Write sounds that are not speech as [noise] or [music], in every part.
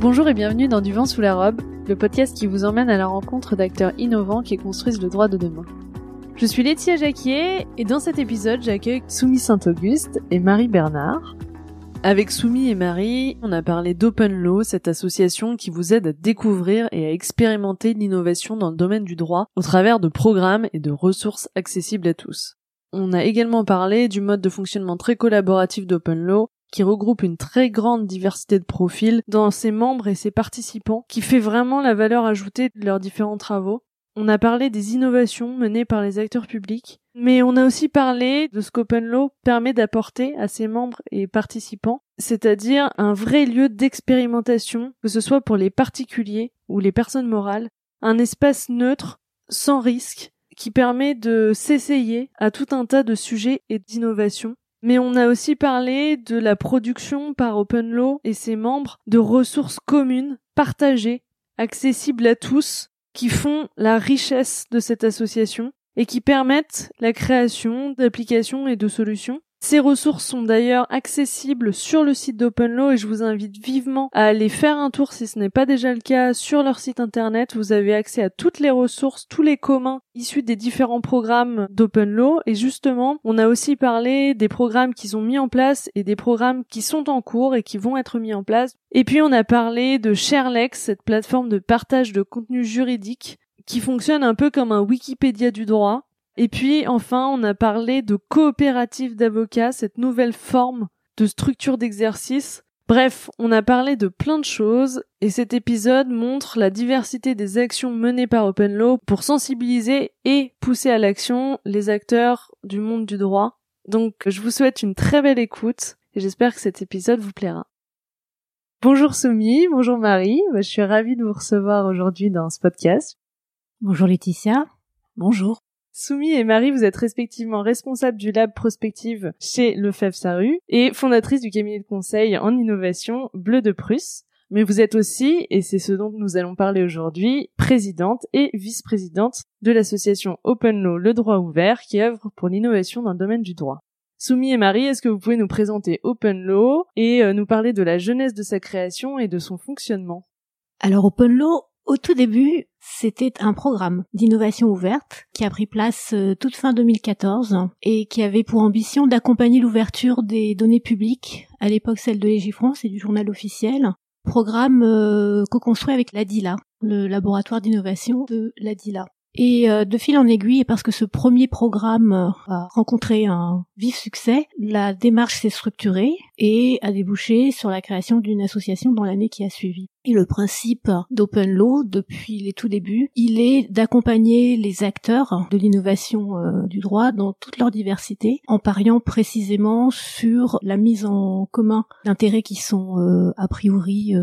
Bonjour et bienvenue dans Du vent sous la robe, le podcast qui vous emmène à la rencontre d'acteurs innovants qui construisent le droit de demain. Je suis Laetitia Jacquier et dans cet épisode j'accueille Soumi Saint-Auguste et Marie Bernard. Avec Soumi et Marie, on a parlé d'Open Law, cette association qui vous aide à découvrir et à expérimenter l'innovation dans le domaine du droit au travers de programmes et de ressources accessibles à tous. On a également parlé du mode de fonctionnement très collaboratif d'Open Law qui regroupe une très grande diversité de profils dans ses membres et ses participants, qui fait vraiment la valeur ajoutée de leurs différents travaux. On a parlé des innovations menées par les acteurs publics, mais on a aussi parlé de ce qu'Open Law permet d'apporter à ses membres et participants, c'est-à-dire un vrai lieu d'expérimentation, que ce soit pour les particuliers ou les personnes morales, un espace neutre, sans risque, qui permet de s'essayer à tout un tas de sujets et d'innovations. Mais on a aussi parlé de la production par Open Law et ses membres de ressources communes, partagées, accessibles à tous, qui font la richesse de cette association et qui permettent la création d'applications et de solutions. Ces ressources sont d'ailleurs accessibles sur le site d'OpenLaw et je vous invite vivement à aller faire un tour si ce n'est pas déjà le cas sur leur site internet. Vous avez accès à toutes les ressources, tous les communs issus des différents programmes d'OpenLaw et justement, on a aussi parlé des programmes qu'ils ont mis en place et des programmes qui sont en cours et qui vont être mis en place. Et puis on a parlé de ShareLex, cette plateforme de partage de contenu juridique qui fonctionne un peu comme un Wikipédia du droit et puis enfin, on a parlé de coopérative d'avocats, cette nouvelle forme de structure d'exercice. Bref, on a parlé de plein de choses et cet épisode montre la diversité des actions menées par Open Law pour sensibiliser et pousser à l'action les acteurs du monde du droit. Donc je vous souhaite une très belle écoute et j'espère que cet épisode vous plaira. Bonjour Soumi, bonjour Marie, je suis ravie de vous recevoir aujourd'hui dans ce podcast. Bonjour Laetitia, bonjour. Soumi et Marie, vous êtes respectivement responsables du lab prospective chez Lefebvre Saru et fondatrice du cabinet de conseil en innovation Bleu de Prusse. Mais vous êtes aussi, et c'est ce dont nous allons parler aujourd'hui, présidente et vice-présidente de l'association Open Law Le Droit Ouvert qui œuvre pour l'innovation dans le domaine du droit. Soumi et Marie, est-ce que vous pouvez nous présenter Open Law et euh, nous parler de la jeunesse de sa création et de son fonctionnement? Alors Open Law, au tout début, c'était un programme d'innovation ouverte qui a pris place euh, toute fin 2014 et qui avait pour ambition d'accompagner l'ouverture des données publiques, à l'époque celle de Légifrance et du journal officiel, programme euh, co-construit avec l'ADILA, le laboratoire d'innovation de l'ADILA. Et euh, de fil en aiguille, et parce que ce premier programme euh, a rencontré un vif succès, la démarche s'est structurée et a débouché sur la création d'une association dans l'année qui a suivi. Et le principe d'Open Law, depuis les tout débuts, il est d'accompagner les acteurs de l'innovation euh, du droit dans toute leur diversité, en pariant précisément sur la mise en commun d'intérêts qui sont a priori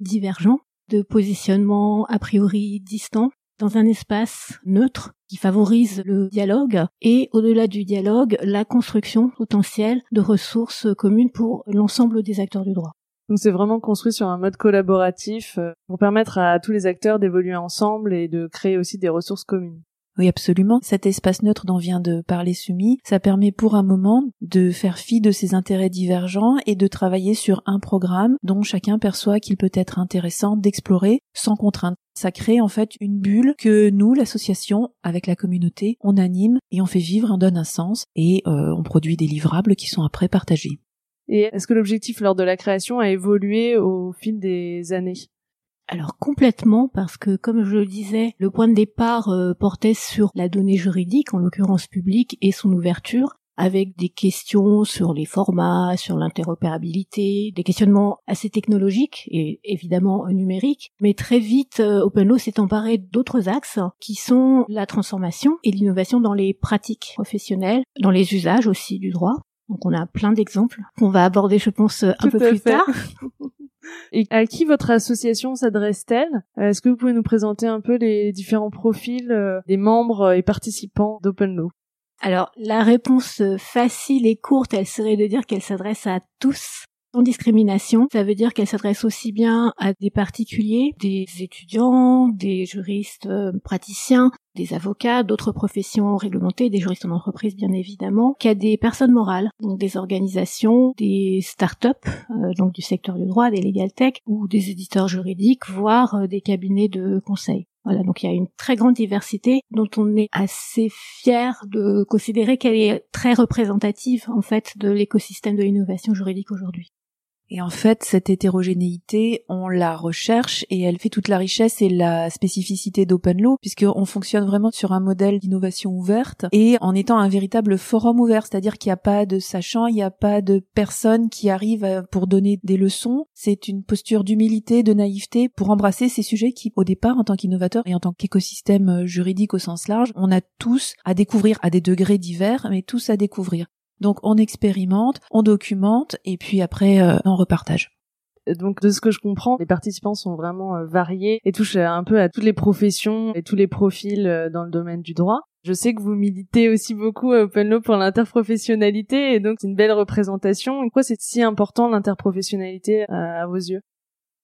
divergents de positionnements a priori distants dans un espace neutre qui favorise le dialogue et au-delà du dialogue, la construction potentielle de ressources communes pour l'ensemble des acteurs du droit. Donc c'est vraiment construit sur un mode collaboratif euh, pour permettre à tous les acteurs d'évoluer ensemble et de créer aussi des ressources communes. Oui, absolument. Cet espace neutre dont vient de parler Sumi, ça permet pour un moment de faire fi de ses intérêts divergents et de travailler sur un programme dont chacun perçoit qu'il peut être intéressant d'explorer sans contrainte. Ça crée en fait une bulle que nous, l'association, avec la communauté, on anime et on fait vivre, on donne un sens et euh, on produit des livrables qui sont après partagés. Et est-ce que l'objectif lors de la création a évolué au fil des années? Alors complètement, parce que comme je le disais, le point de départ euh, portait sur la donnée juridique, en l'occurrence publique, et son ouverture, avec des questions sur les formats, sur l'interopérabilité, des questionnements assez technologiques et évidemment numériques. Mais très vite, euh, OpenLaw s'est emparé d'autres axes qui sont la transformation et l'innovation dans les pratiques professionnelles, dans les usages aussi du droit. Donc on a plein d'exemples qu'on va aborder, je pense, un peu plus tard. [laughs] Et à qui votre association s'adresse-t-elle? Euh, Est-ce que vous pouvez nous présenter un peu les différents profils euh, des membres et participants d'OpenLaw alors, la réponse facile et courte, elle serait de dire qu'elle s'adresse à tous. Sans discrimination. Ça veut dire qu'elle s'adresse aussi bien à des particuliers, des étudiants, des juristes euh, praticiens, des avocats, d'autres professions réglementées, des juristes en entreprise bien évidemment, qu'à des personnes morales, donc des organisations, des start-up, euh, donc du secteur du droit, des legal tech, ou des éditeurs juridiques, voire euh, des cabinets de conseil. Voilà, donc il y a une très grande diversité dont on est assez fier de considérer qu'elle est très représentative en fait de l'écosystème de l'innovation juridique aujourd'hui. Et en fait, cette hétérogénéité, on la recherche et elle fait toute la richesse et la spécificité d'OpenLaw, puisqu'on fonctionne vraiment sur un modèle d'innovation ouverte et en étant un véritable forum ouvert, c'est-à-dire qu'il n'y a pas de sachant, il n'y a pas de personne qui arrive euh, pour donner des leçons. C'est une posture d'humilité, de naïveté pour embrasser ces sujets qui, au départ, en tant qu'innovateur et en tant qu'écosystème euh, juridique au sens large, on a tous à découvrir à des degrés divers, mais tous à découvrir. Donc on expérimente, on documente et puis après euh, on repartage. Donc de ce que je comprends, les participants sont vraiment euh, variés et touchent un peu à toutes les professions et tous les profils euh, dans le domaine du droit. Je sais que vous militez aussi beaucoup à Open pour l'interprofessionnalité et donc c'est une belle représentation. Pourquoi c'est si important l'interprofessionnalité à vos yeux?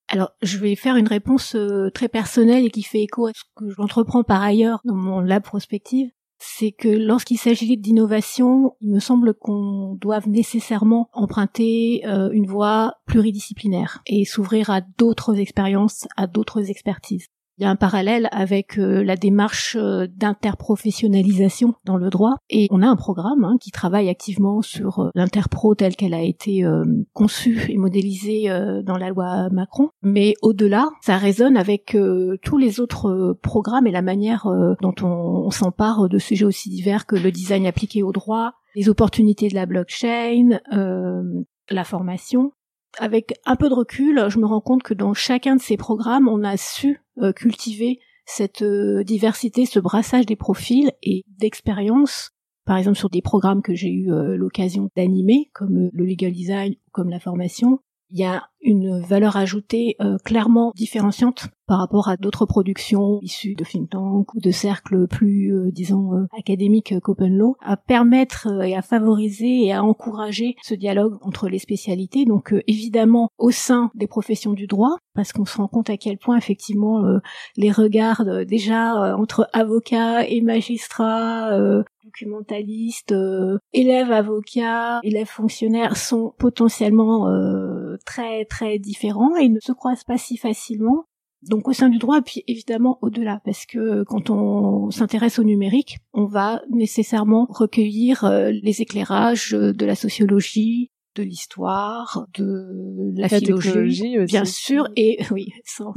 Alors, je vais faire une réponse très personnelle et qui fait écho à ce que j'entreprends par ailleurs dans mon lab prospective c'est que lorsqu'il s'agit d'innovation, il me semble qu'on doive nécessairement emprunter euh, une voie pluridisciplinaire et s'ouvrir à d'autres expériences, à d'autres expertises. Il y a un parallèle avec euh, la démarche euh, d'interprofessionnalisation dans le droit et on a un programme hein, qui travaille activement sur euh, l'interpro telle qu'elle a été conçue et modélisée dans la loi Macron. Mais au-delà, ça résonne avec tous les autres programmes et la manière dont on, on s'empare de sujets aussi divers que le design appliqué au droit, les opportunités de la blockchain, la formation avec un peu de recul, je me rends compte que dans chacun de ces programmes, on a su euh, cultiver cette euh, diversité, ce brassage des profils et d'expériences. Par exemple, sur des programmes que j'ai eu euh, l'occasion d'animer, comme le legal design ou comme la formation, il y a une valeur ajoutée clairement différenciante par rapport à d'autres productions issues de think tank ou de cercles plus, euh, disons, euh, académiques qu'Open Law, à permettre et à favoriser et à encourager ce dialogue entre les spécialités. Donc évidemment au sein des professions du droit, parce qu'on se rend compte à quel point effectivement les regards déjà entre avocats et magistrats documentalistes, élèves avocats, élèves fonctionnaires sont potentiellement très très différents et ne se croisent pas si facilement. Donc au sein du droit, puis évidemment au-delà, parce que quand on s'intéresse au numérique, on va nécessairement recueillir euh, les éclairages de la sociologie, de l'histoire, de la, philologie, bien sûr, et [laughs] oui, sans,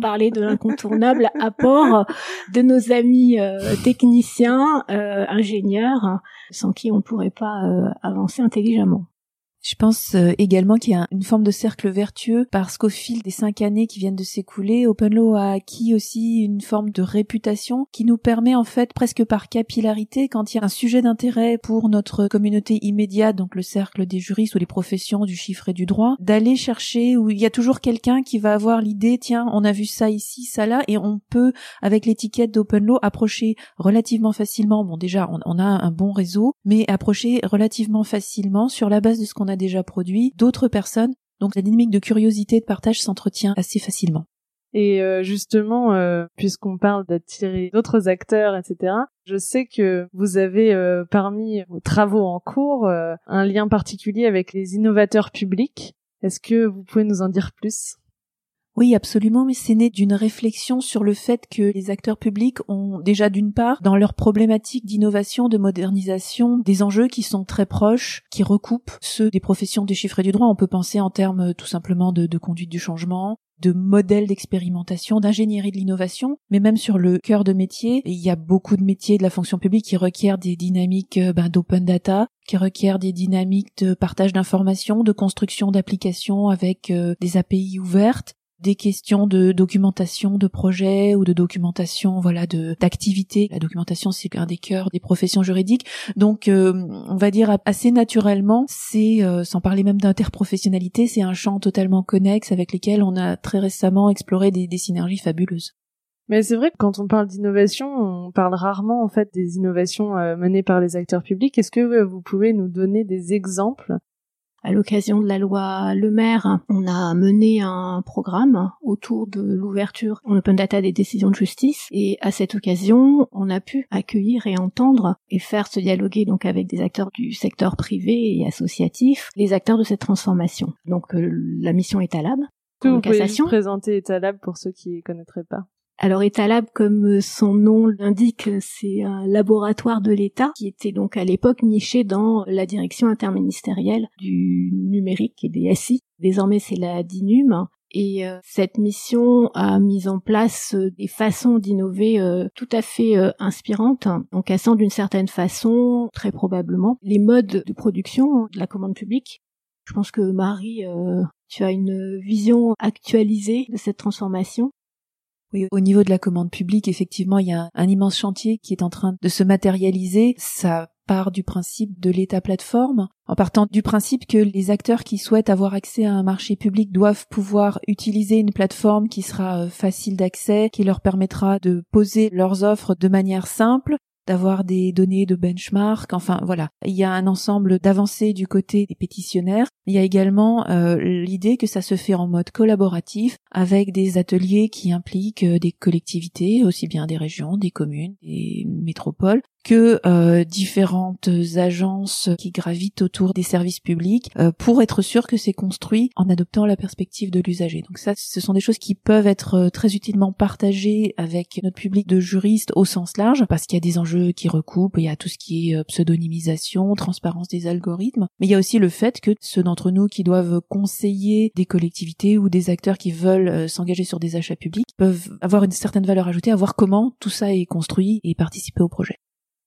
parler de l'incontournable [laughs] apport de nos amis euh, techniciens, euh, ingénieurs, sans qui on ne pourrait pas avancer intelligemment. Je pense euh, également qu'il y a une forme de cercle vertueux parce qu'au fil des cinq années qui viennent de s'écouler, OpenLaw a acquis aussi une forme de réputation qui nous permet en fait presque par capillarité, quand il y a un sujet d'intérêt pour notre communauté immédiate, donc le cercle des juristes ou les professions du chiffre et du droit, d'aller chercher où il y a toujours quelqu'un qui va avoir l'idée, tiens, on a vu ça ici, ça là, et on peut, avec l'étiquette d'OpenLaw, approcher relativement facilement, bon déjà on, a un bon réseau, mais approcher relativement facilement sur la base de ce qu'on a déjà produit, d'autres personnes. Donc la dynamique de curiosité et de partage s'entretient assez facilement. Et euh, justement, euh, puisqu'on parle d'attirer d'autres acteurs, etc., je sais que vous avez euh, parmi vos travaux en cours un lien particulier avec les innovateurs publics. Est-ce que vous pouvez nous en dire plus? Oui, absolument, mais c'est né d'une réflexion sur le fait que les acteurs publics ont déjà d'une part, dans leurs problématiques d'innovation, de modernisation, des enjeux qui sont très proches, qui recoupent ceux des professions des chiffres et du droit. On peut penser en termes tout simplement de, conduite du changement, de modèles d'expérimentation, d'ingénierie de l'innovation, mais même sur le cœur de métier, il y a beaucoup de métiers de la fonction publique qui requièrent des dynamiques euh, ben, d'open data, qui requièrent des dynamiques de partage d'informations, de construction d'applications avec euh, des API ouvertes, des questions de documentation de projets ou de documentation voilà de d'activités la documentation c'est un des cœurs des professions juridiques. Donc euh, on va dire assez naturellement c'est euh, sans parler même d'interprofessionnalité c'est un champ totalement connexe avec lequel on a très récemment exploré des, des synergies fabuleuses. Mais c'est vrai que quand on parle d'innovation, on parle rarement en fait des innovations euh, menées par les acteurs publics. Est-ce que vous pouvez nous donner des exemples À l'occasion de la loi Le Maire, on a mené un programme autour de l'ouverture en open data des décisions de justice et à cette occasion, on a pu accueillir et entendre et faire se dialoguer donc avec des acteurs du secteur privé et associatif, les acteurs de cette transformation. Donc euh, la mission est à l'AB. Vous pouvez présenter Etalab pour ceux qui ne connaîtraient pas? Alors Etalab, comme son nom l'indique, c'est un laboratoire de l'État qui était donc à l'époque niché dans la direction interministérielle du numérique et des SI. Désormais, c'est la DINUM. Et euh, cette mission a mis en place euh, des façons d'innover euh, tout à fait inspirantes, en cassant d'une certaine façon, très probablement, les modes de production de la commande publique. Je pense que Marie, tu as une vision actualisée de cette transformation. Oui, au niveau de la commande publique, effectivement, il y a un immense chantier qui est en train de se matérialiser. Ça part du principe de l'État plateforme, en partant du principe que les acteurs qui souhaitent avoir accès à un marché public doivent pouvoir utiliser une plateforme qui sera euh, facile d'accès, qui leur permettra de poser leurs offres de manière simple, d'avoir des données de benchmark. Enfin voilà, il y a un ensemble d'avancées du côté des pétitionnaires. Il y a également euh, l'idée que ça se fait en mode collaboratif avec des ateliers qui impliquent euh, des collectivités, aussi bien des régions, des communes, des métropoles, que euh, différentes agences qui gravitent autour des services publics euh, pour être sûr que c'est construit en adoptant la perspective de l'usager. Donc ça, ce sont des choses qui peuvent être euh, très utilement partagées avec notre public de juristes au sens large, parce qu'il y a des enjeux qui recoupent, il y a tout ce qui est pseudonymisation, transparence des algorithmes, mais il y a aussi le fait que ceux d'entre nous qui doivent conseiller des collectivités ou des acteurs qui veulent s'engager sur des achats publics peuvent avoir une certaine valeur ajoutée à voir comment tout ça est construit et participer au projet.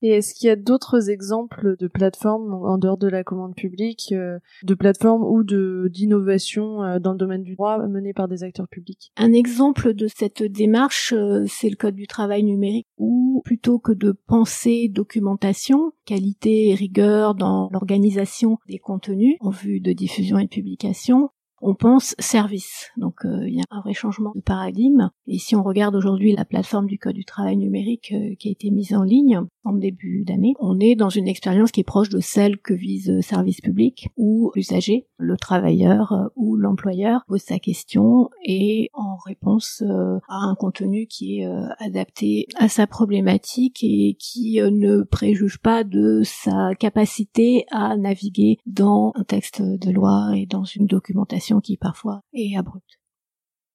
Et est-ce qu'il y a d'autres exemples de plateformes en dehors de la commande publique, euh, de plateformes ou de d'innovation euh, dans le domaine du droit menées par des acteurs publics? Un exemple de cette démarche, euh, c'est le code du travail numérique, où plutôt que de penser documentation, qualité et rigueur dans l'organisation des contenus en vue de diffusion et de publication, on pense service. Donc euh, il y a un vrai changement de paradigme. Et si on regarde aujourd'hui la plateforme du Code du travail numérique euh, qui a été mise en ligne en début d'année, on est dans une expérience qui est proche de celle que vise le service public, où l'usager, le travailleur euh, ou l'employeur pose sa question et en réponse à un contenu qui est adapté à sa problématique et qui ne préjuge pas de sa capacité à naviguer dans un texte de loi et dans une documentation qui parfois est abrupte.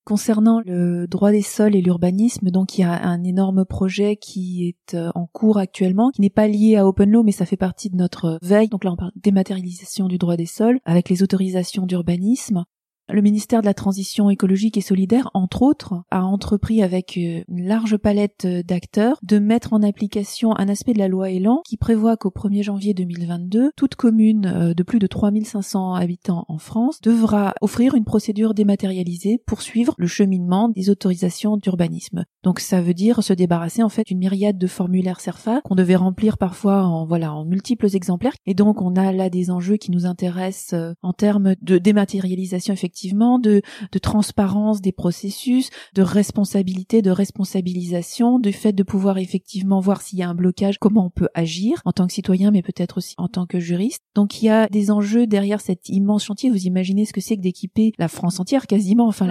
Concernant le droit des sols et l'urbanisme, donc il y a un énorme projet qui est euh, en cours actuellement, qui n'est pas lié à Open Law, mais ça fait partie de notre veille. Donc là, on parle dématérialisation du droit des sols avec les autorisations d'urbanisme. Le ministère de la Transition écologique et solidaire, entre autres, a entrepris avec euh, une large palette euh, d'acteurs de mettre en application un aspect de la loi Elan qui prévoit qu'au 1er janvier 2022, toute commune euh, de plus de 3500 habitants en France devra offrir une procédure dématérialisée pour suivre le cheminement des autorisations d'urbanisme. Donc ça veut dire se débarrasser en fait d'une myriade de formulaires CERFA qu'on devait remplir parfois en voilà en multiples exemplaires et donc on a là des enjeux qui nous intéressent en termes de dématérialisation effectivement de, de transparence des processus, de responsabilité, de responsabilisation, du fait de pouvoir effectivement voir s'il y a un blocage, comment on peut agir en tant que citoyen, mais peut-être aussi en tant que juriste. Donc il y a des enjeux derrière cet immense chantier. Vous imaginez ce que c'est que d'équiper la France entière quasiment, enfin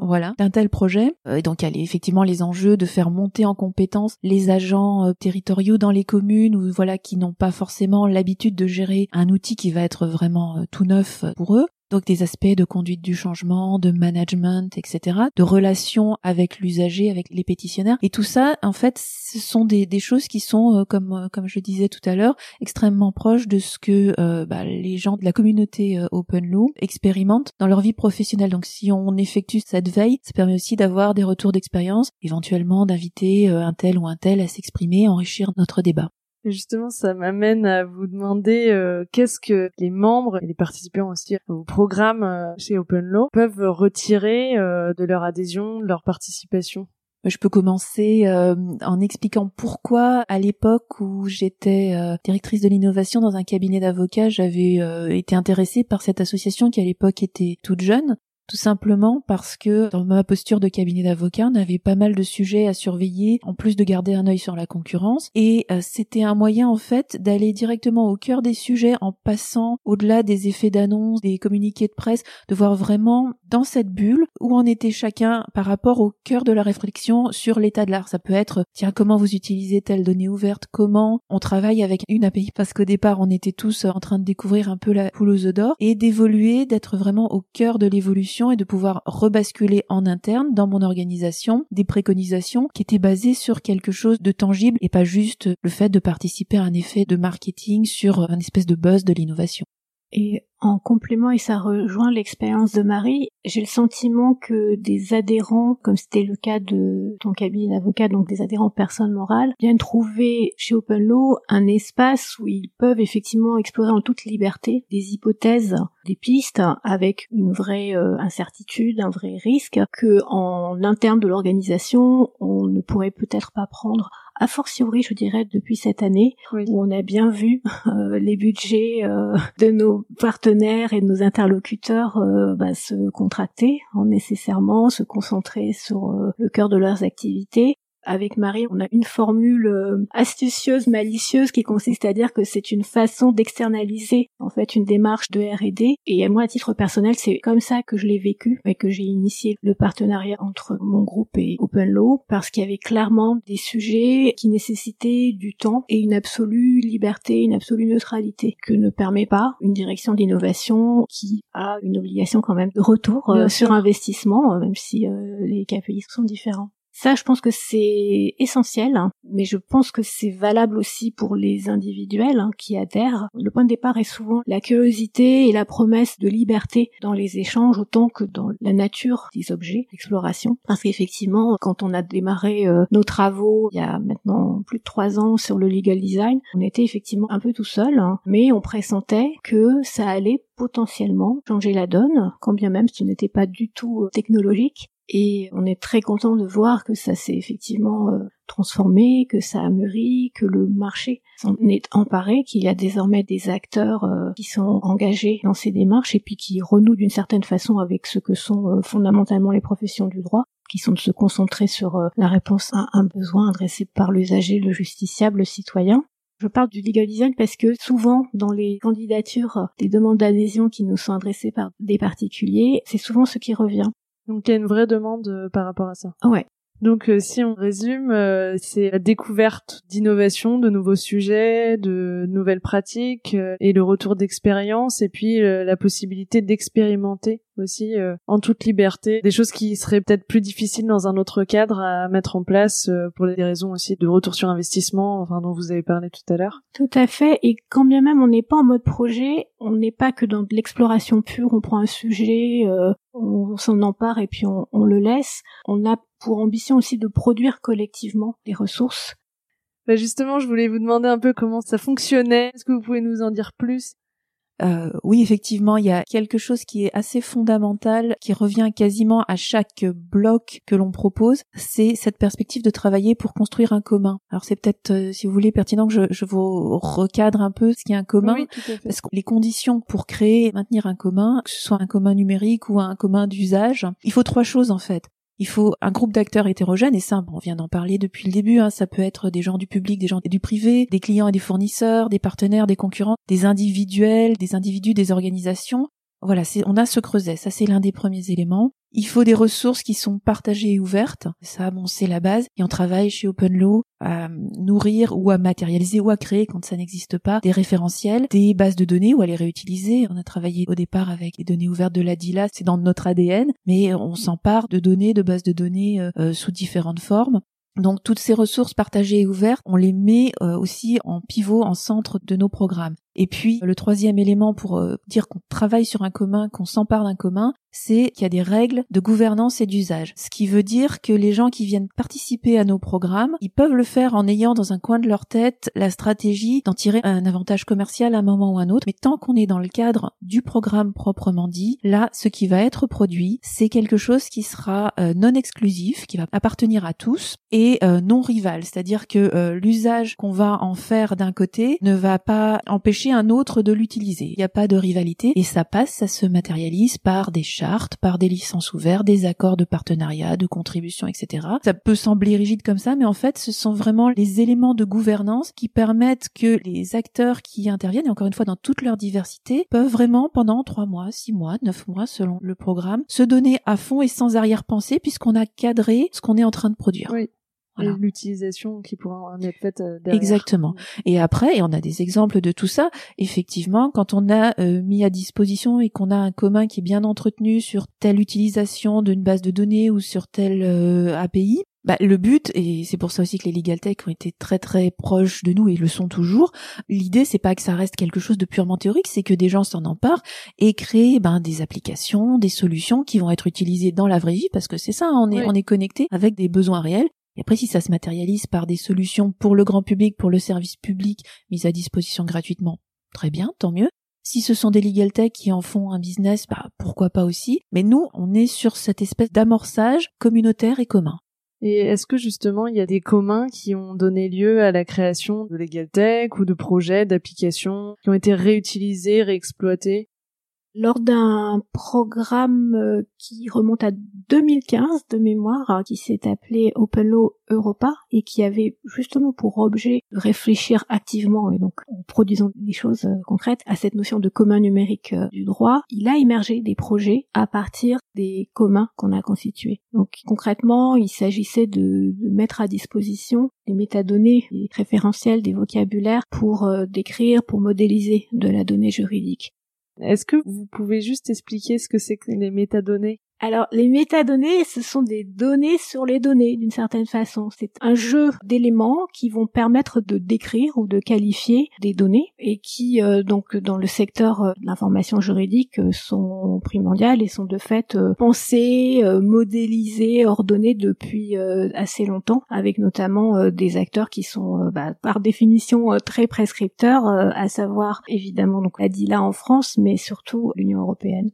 voilà, d'un tel projet. Euh, et donc il y a effectivement les enjeux de faire monter en compétence les agents euh, territoriaux dans les communes ou voilà qui n'ont pas forcément l'habitude de gérer un outil qui va être vraiment euh, tout neuf pour eux donc des aspects de conduite du changement, de management, etc., de relations avec l'usager, avec les pétitionnaires. Et tout ça, en fait, ce sont des, choses qui sont, euh, comme euh, comme je disais tout à l'heure, extrêmement proches de ce que euh, bah, les gens de la communauté Open Law expérimentent dans leur vie professionnelle. Donc si on effectue cette veille, ça permet aussi d'avoir des retours d'expérience, éventuellement d'inviter un tel ou un tel à s'exprimer, enrichir notre débat. Justement, ça m'amène à vous demander euh, qu'est-ce que les membres et les participants aussi au programme euh, chez Open Law peuvent retirer euh, de leur adhésion, de leur participation? Je peux commencer en expliquant pourquoi, à l'époque où j'étais directrice de l'innovation dans un cabinet d'avocats, j'avais été intéressée par cette association qui à l'époque était toute jeune tout simplement parce que dans ma posture de cabinet d'avocat, on avait pas mal de sujets à surveiller, en plus de garder un œil sur la concurrence, et euh, c'était un moyen en fait d'aller directement au cœur des sujets en passant au-delà des effets d'annonce, des communiqués de presse, de voir vraiment dans cette bulle où en était chacun par rapport au cœur de la réflexion sur l'état de l'art. Ça peut être, tiens, comment vous utilisez telle donnée ouverte, comment on travaille avec une API, parce qu'au départ on était tous en train de découvrir un peu la poule aux œufs d'or, et d'évoluer, d'être vraiment au cœur de l'évolution et de pouvoir rebasculer en interne dans mon organisation des préconisations qui étaient basées sur quelque chose de tangible et pas juste le fait de participer à un effet de marketing sur un espèce de buzz de l'innovation. Et en complément, et ça rejoint l'expérience de Marie, j'ai le sentiment que des adhérents, comme c'était le cas de ton cabinet d'avocat, donc des adhérents personnes morales, viennent trouver chez Open Law un espace où ils peuvent effectivement explorer en toute liberté des hypothèses, des pistes, avec une vraie euh, incertitude, un vrai risque, que en interne de l'organisation, on ne pourrait peut-être pas prendre a fortiori, je dirais, depuis cette année, où on a bien vu euh, les budgets euh, de nos partenaires et de nos interlocuteurs euh, bah, se contracter, en nécessairement se concentrer sur le cœur de leurs activités avec Marie, on a une formule euh, astucieuse, malicieuse, qui consiste à dire que c'est une façon d'externaliser en fait une démarche de R&D. Et moi, à titre personnel, c'est comme ça que je l'ai vécu et que j'ai initié le partenariat entre mon groupe et Open Law, parce qu'il y avait clairement des sujets qui nécessitaient du temps et une absolue liberté, une absolue neutralité que ne permet pas une direction d'innovation qui a une obligation quand même de retour euh, sur investissement, euh, même si les KPI sont différents. Ça, je pense que c'est essentiel, hein, mais je pense que c'est valable aussi pour les individuels hein, qui adhèrent. Le point de départ est souvent la curiosité et la promesse de liberté dans les échanges autant que dans la nature des objets d'exploration. Parce qu'effectivement, quand on a démarré euh, nos travaux il y a maintenant plus de trois ans sur le legal design, on était effectivement un peu tout seul, hein, mais on pressentait que ça allait potentiellement changer la donne, quand bien même ce n'était pas du tout euh, technologique, et on est très content de voir que ça s'est effectivement euh, transformé, que ça a mûri, que le marché s'en est emparé, qu'il y a désormais des acteurs euh, qui sont engagés dans ces démarches et puis qui renouent d'une certaine façon avec ce que sont euh, fondamentalement les professions du droit qui sont de se concentrer sur la réponse à un besoin adressé par l'usager, le justiciable, le citoyen. Je parle du legal design parce que souvent dans les candidatures des demandes d'adhésion qui nous sont adressées par des particuliers, c'est souvent ce qui revient. Donc il y a une vraie demande euh, par rapport à ça. Ouais. Donc euh, si on résume, euh, c'est la découverte d'innovations, de nouveaux sujets, de nouvelles pratiques et le retour d'expérience et puis la possibilité d'expérimenter aussi en toute liberté des choses qui seraient peut-être plus difficiles dans un autre cadre à mettre en place pour des raisons aussi de retour sur investissement enfin dont vous avez parlé tout à l'heure. Tout à fait et quand bien même on n'est pas en mode projet, on n'est pas que dans de l'exploration pure, on prend un sujet, on s'en empare et puis on, le laisse. On a pour ambition aussi de produire collectivement des ressources. Bah justement, je voulais vous demander un peu comment ça fonctionnait. Est-ce que vous pouvez nous en dire plus? Euh, oui, effectivement, il y a quelque chose qui est assez fondamental, qui revient quasiment à chaque bloc que l'on propose, c'est cette perspective de travailler pour construire un commun. Alors c'est peut-être, euh, si vous voulez, pertinent que je, je, vous recadre un peu ce qui est un commun, parce que les conditions pour créer et maintenir un commun, que ce soit un commun numérique ou un commun d'usage, il faut trois choses en fait. Il faut un groupe d'acteurs hétérogènes, et ça, on vient d'en parler depuis le début, hein, ça peut être des gens du public, des gens du privé, des clients et des fournisseurs, des partenaires, des concurrents, des individuels, des individus, des organisations. Voilà, on a ce creuset, ça c'est l'un des premiers éléments. Il faut des ressources qui sont partagées et ouvertes. Ça, bon, c'est la base. Et on travaille chez OpenLaw à nourrir ou à matérialiser ou à créer, quand ça n'existe pas, des référentiels, des bases de données ou à les réutiliser. On a travaillé au départ avec les données ouvertes de la DILA, c'est dans notre ADN, mais on s'empare de données, de bases de données euh, euh, sous différentes formes. Donc toutes ces ressources partagées et ouvertes, on les met euh, aussi en pivot, en centre de nos programmes. Et puis le troisième élément pour dire qu'on travaille sur un commun, qu'on s'empare d'un commun, c'est qu'il y a des règles de gouvernance et d'usage. Ce qui veut dire que les gens qui viennent participer à nos programmes, ils peuvent le faire en ayant dans un coin de leur tête la stratégie d'en tirer un avantage commercial à un moment ou à un autre. Mais tant qu'on est dans le cadre du programme proprement dit, là, ce qui va être produit, c'est quelque chose qui sera euh, non exclusif, qui va appartenir à tous et euh, non rival. C'est-à-dire que euh, l'usage qu'on va en faire d'un côté ne va pas empêcher un autre de l'utiliser. Il n'y a pas de rivalité et ça passe, ça se matérialise par des chartes, par des licences ouvertes, des accords de partenariat, de contribution, etc. Ça peut sembler rigide comme ça, mais en fait, ce sont vraiment les éléments de gouvernance qui permettent que les acteurs qui interviennent, encore une fois dans toute leur diversité, peuvent vraiment pendant trois mois, six mois, neuf mois selon le programme, se donner à fond et sans arrière-pensée puisqu'on a cadré ce qu'on est en train de produire. Voilà. Et l'utilisation qui pourra en être faite euh, derrière. Exactement. Et après, et on a des exemples de tout ça, effectivement, quand on a euh, mis à disposition et qu'on a un commun qui est bien entretenu sur telle utilisation d'une base de données ou sur telle euh, API, bah, le but, et c'est pour ça aussi que les legal tech ont été très très proches de nous et le sont toujours, l'idée c'est pas que ça reste quelque chose de purement théorique, c'est que des gens s'en emparent et créent ben, des applications, des solutions qui vont être utilisées dans la vraie vie, parce que c'est ça, on est, Oui. on est connecté avec des besoins réels. Et après, si ça se matérialise par des solutions pour le grand public, pour le service public, mises à disposition gratuitement, très bien, tant mieux. Si ce sont des legal tech qui en font un business, bah, pourquoi pas aussi. Mais nous, on est sur cette espèce d'amorçage communautaire et commun. Et est-ce que justement il y a des communs qui ont donné lieu à la création de Legal Tech ou de projets, d'applications qui ont été réutilisés, réexploités? Lors d'un programme euh, qui remonte à 2015 de mémoire, hein, qui s'est appelé Open Law Europa et qui avait justement pour objet de réfléchir activement et donc en produisant des choses euh, concrètes à cette notion de commun numérique euh, du droit, il a émergé des projets à partir des communs qu'on a constitués. Donc concrètement, il s'agissait de, mettre à disposition des métadonnées, des référentiels, des vocabulaires pour décrire, pour modéliser de la donnée juridique. Est-ce que vous pouvez juste expliquer ce que c'est que les métadonnées? Alors, les métadonnées, ce sont des données sur les données, d'une certaine façon. C'est un jeu d'éléments qui vont permettre de décrire ou de qualifier des données et qui, euh, donc, dans le secteur euh, de l'information juridique, euh, sont primordiales et sont de fait euh, pensées, euh, modélisées, ordonnées depuis assez longtemps, avec notamment des acteurs qui sont, bah, par définition, très prescripteurs, à savoir, évidemment, donc, la DILA en France, mais surtout l'Union européenne.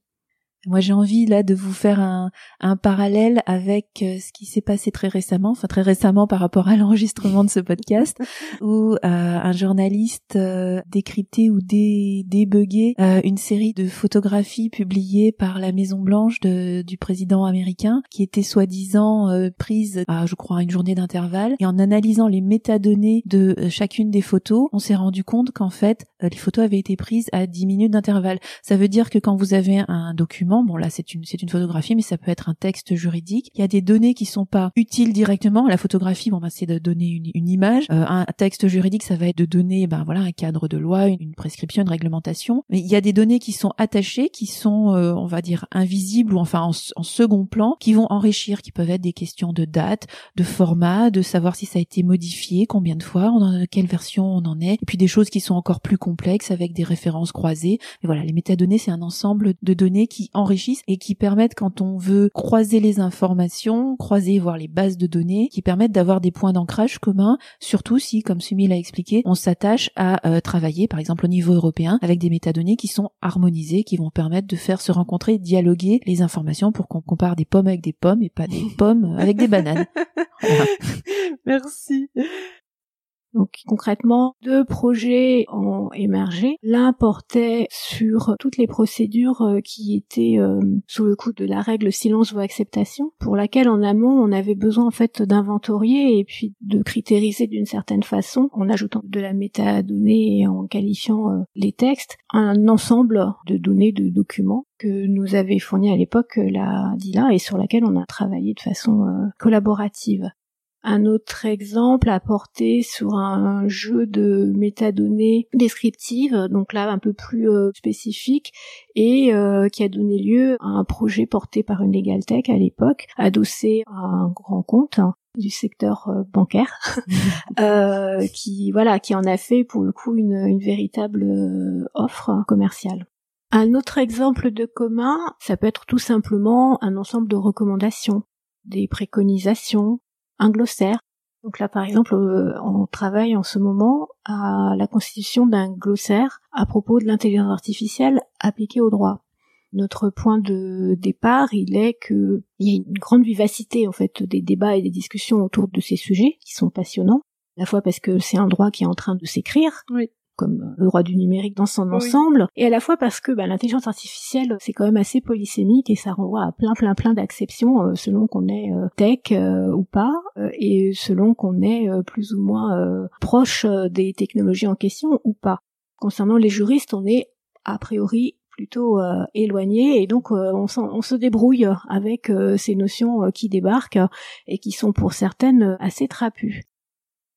Moi, j'ai envie là de vous faire un, un parallèle avec euh, ce qui s'est passé très récemment, enfin très récemment par rapport à l'enregistrement de ce podcast, [laughs] où euh, un journaliste euh, décryptait ou dé, débuguait euh, une série de photographies publiées par la Maison Blanche de- du président américain, qui étaient soi-disant euh, prises à, je crois, une journée d'intervalle. Et en analysant les métadonnées de euh, chacune des photos, on s'est rendu compte qu'en fait, les photos avaient été prises à 10 minutes d'intervalle. Ça veut dire que quand vous avez un document, bon là c'est une c'est une photographie, mais ça peut être un texte juridique. Il y a des données qui sont pas utiles directement. La photographie, bon bah c'est de donner une, une image. Euh, un texte juridique, ça va être de donner ben voilà un cadre de loi, une, prescription, une réglementation. Mais il y a des données qui sont attachées, qui sont euh, on va dire invisibles ou enfin en, second plan, qui vont enrichir, qui peuvent être des questions de date, de format, de savoir si ça a été modifié, combien de fois, on quelle version on en est, et puis des choses qui sont encore plus complexes avec des références croisées. Mais voilà, les métadonnées, c'est un ensemble de données qui enrichissent et qui permettent, quand on veut croiser les informations, croiser, voir les bases de données, qui permettent d'avoir des points d'ancrage communs, surtout si, comme Sumi l'a expliqué, on s'attache à euh, travailler, par exemple au niveau européen, avec des métadonnées qui sont harmonisées, qui vont permettre de faire se rencontrer, dialoguer les informations pour qu'on compare des pommes avec des pommes et pas des [laughs] pommes avec des bananes. [laughs] Voilà. Merci. Donc concrètement, deux projets ont émergé. L'un portait sur toutes les procédures euh, qui étaient euh, sous le coup de la règle silence ou acceptation, pour laquelle en amont on avait besoin en fait d'inventorier et puis de critériser d'une certaine façon, en ajoutant de la métadonnée et en qualifiant euh, les textes, un ensemble de données, de documents que nous avait fourni à l'époque la DILA et sur laquelle on a travaillé de façon collaborative. Un autre exemple a porté sur un jeu de métadonnées descriptives, donc là un peu plus euh, spécifique, et euh, qui a donné lieu à un projet porté par une Legal Tech à l'époque, adossé à un grand compte hein, du secteur euh, bancaire, [laughs] euh, qui voilà, qui en a fait pour le coup une, une véritable offre commerciale. Un autre exemple de commun, ça peut être tout simplement un ensemble de recommandations, des préconisations, un glossaire. Donc là, par exemple, euh, on travaille en ce moment à la constitution d'un glossaire à propos de l'intelligence artificielle appliquée au droit. Notre point de départ, il est que il y a une grande vivacité en fait des débats et des discussions autour de ces sujets qui sont passionnants, à la fois parce que c'est un droit qui est en train de s'écrire, Oui. Comme le droit du numérique dans son ensemble, et à la fois parce que bah, l'intelligence artificielle c'est quand même assez polysémique et ça renvoie à plein plein plein d'acceptions euh, selon qu'on est euh, tech euh, ou pas, et selon qu'on est plus ou moins proche des technologies en question ou pas. Concernant les juristes, on est a priori plutôt éloigné et donc on, on, se débrouille avec ces notions qui débarquent et qui sont pour certaines assez trapues.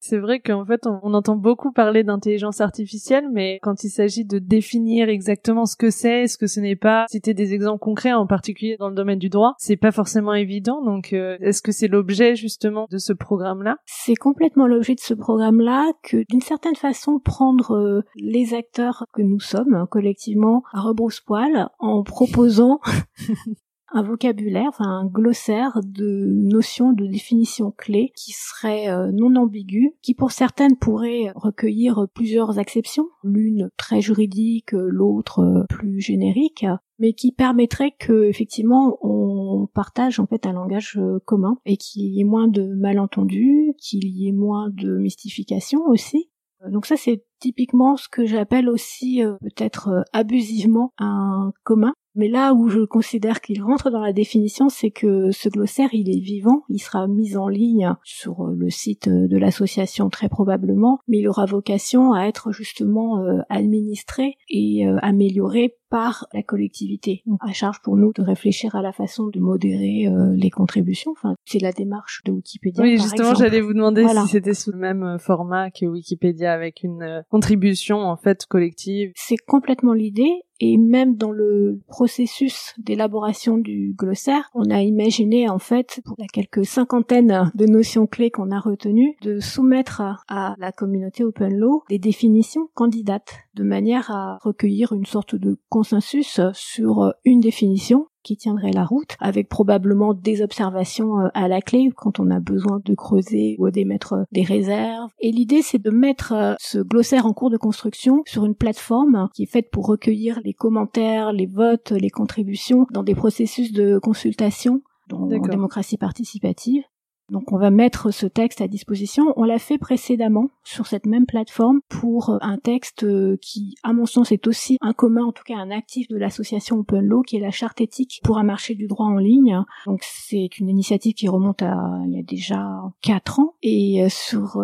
C'est vrai qu'en fait, on, entend beaucoup parler d'intelligence artificielle, mais quand il s'agit de définir exactement ce que c'est, ce que ce n'est pas, citer des exemples concrets, en particulier dans le domaine du droit, c'est pas forcément évident. Donc, euh, est-ce que c'est l'objet justement de ce programme-là? C'est complètement l'objet de ce programme-là que, d'une certaine façon, prendre euh, les acteurs que nous sommes collectivement à rebrousse-poil en proposant [laughs] un vocabulaire, enfin un glossaire de notions, de définitions clés qui seraient euh, non ambiguës, qui pour certaines pourraient recueillir plusieurs acceptions, l'une très juridique, l'autre euh, plus générique, mais qui permettrait que effectivement on partage en fait un langage euh, commun et qu'il y ait moins de malentendus, qu'il y ait moins de mystification aussi. Donc ça c'est typiquement ce que j'appelle aussi peut-être abusivement un commun mais là où je considère qu'il rentre dans la définition, c'est que ce glossaire, il est vivant, il sera mis en ligne sur le site de l'association très probablement, mais il aura vocation à être justement euh, administré et euh, amélioré par la collectivité. Donc à charge pour nous de réfléchir à la façon de modérer euh, les contributions. Enfin, c'est la démarche de Wikipédia. Oui, justement, j'allais vous demander si c'était sous le même format que Wikipédia avec une contribution en fait collective. C'est complètement l'idée et même dans le processus d'élaboration du glossaire, on a imaginé en fait, pour la quelques cinquantaine de notions clés qu'on a retenues, de soumettre à la communauté Open Law des définitions candidates, de manière à recueillir une sorte de consensus sur une définition qui tiendrait la route, avec probablement des observations euh, à la clé quand on a besoin de creuser ou d'émettre euh, des réserves. Et l'idée, c'est de mettre euh, ce glossaire en cours de construction sur une plateforme qui est faite pour recueillir les commentaires, les votes, les contributions dans des processus de consultation en démocratie participative. Donc on va mettre ce texte à disposition. On l'a fait précédemment sur cette même plateforme pour euh, un texte euh, qui, à mon sens, est aussi un commun, en tout cas un actif de l'association Open Law, qui est la charte éthique pour un marché du droit en ligne. Donc c'est une initiative qui remonte à il y a déjà quatre ans et euh, sur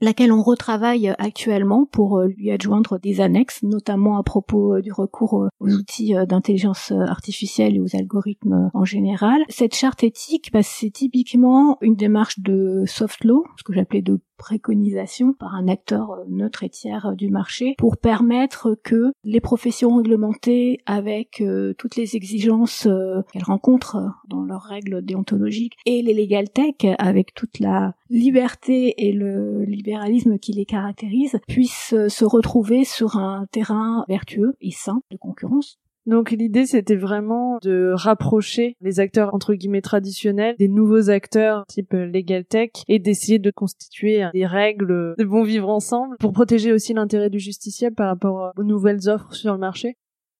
laquelle on retravaille actuellement pour lui adjoindre des annexes, notamment à propos du recours aux outils d'intelligence artificielle et aux algorithmes en général. Cette charte éthique, bah, c'est typiquement une démarche de soft law, ce que j'appelais de préconisation par un acteur euh, neutre et tiers euh, du marché pour permettre que les professions réglementées avec euh, toutes les exigences qu'elles rencontrent dans leurs règles déontologiques et les legal tech avec toute la liberté et le libéralisme qui les caractérise puissent se retrouver sur un terrain vertueux et sain de concurrence donc l'idée c'était vraiment de rapprocher les acteurs entre guillemets traditionnels des nouveaux acteurs type legal tech et d'essayer de constituer des règles de bon vivre ensemble pour protéger aussi l'intérêt du justiciable par rapport aux nouvelles offres sur le marché.